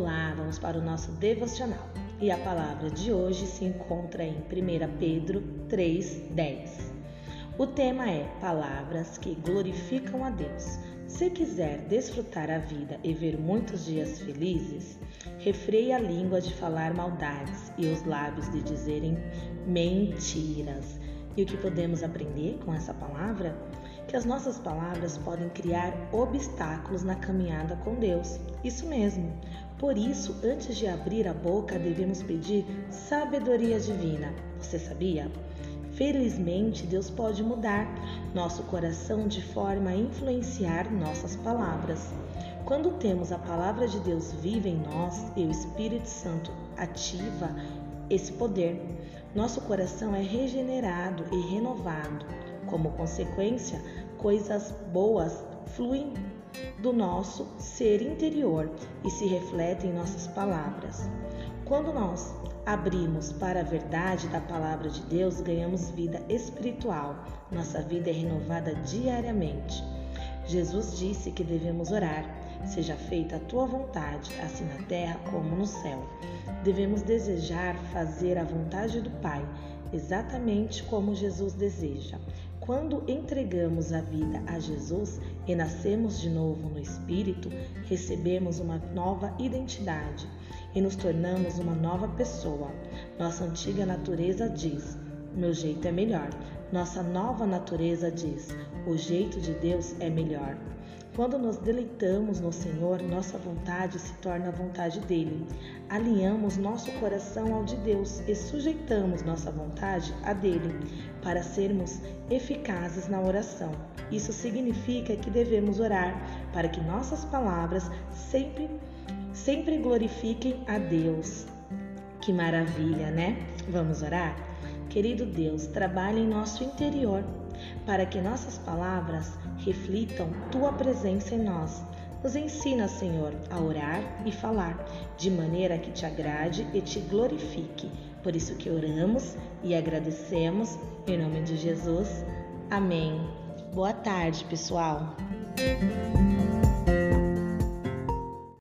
Olá, vamos para o nosso devocional. E a palavra de hoje se encontra em 1 Pedro 3:10. O tema é Palavras que glorificam a Deus. Se quiser desfrutar a vida e ver muitos dias felizes, refreie a língua de falar maldades e os lábios de dizerem mentiras. E o que podemos aprender com essa palavra? Que as nossas palavras podem criar obstáculos na caminhada com Deus. Isso mesmo. Por isso, antes de abrir a boca, devemos pedir sabedoria divina. Você sabia? Felizmente, Deus pode mudar nosso coração de forma a influenciar nossas palavras. Quando temos a palavra de Deus viva em nós e o Espírito Santo ativa esse poder, nosso coração é regenerado e renovado. Como consequência, coisas boas fluem do nosso ser interior e se refletem em nossas palavras. Quando nós abrimos para a verdade da palavra de Deus, ganhamos vida espiritual. Nossa vida é renovada diariamente. Jesus disse que devemos orar. Seja feita a tua vontade, assim na terra como no céu. Devemos desejar fazer a vontade do Pai, exatamente como Jesus deseja. Quando entregamos a vida a Jesus e nascemos de novo no Espírito, recebemos uma nova identidade e nos tornamos uma nova pessoa. Nossa antiga natureza diz: meu jeito é melhor. Nossa nova natureza diz: o jeito de Deus é melhor. Quando nos deleitamos no Senhor, nossa vontade se torna a vontade dele. Alinhamos nosso coração ao de Deus e sujeitamos nossa vontade a dele para sermos eficazes na oração. Isso significa que devemos orar para que nossas palavras sempre sempre glorifiquem a Deus. Que maravilha, né? Vamos orar? Querido Deus, trabalhe em nosso interior para que nossas palavras reflitam tua presença em nós. Nos ensina, Senhor, a orar e falar, de maneira que te agrade e te glorifique. Por isso que oramos e agradecemos, em nome de Jesus. Amém. Boa tarde, pessoal.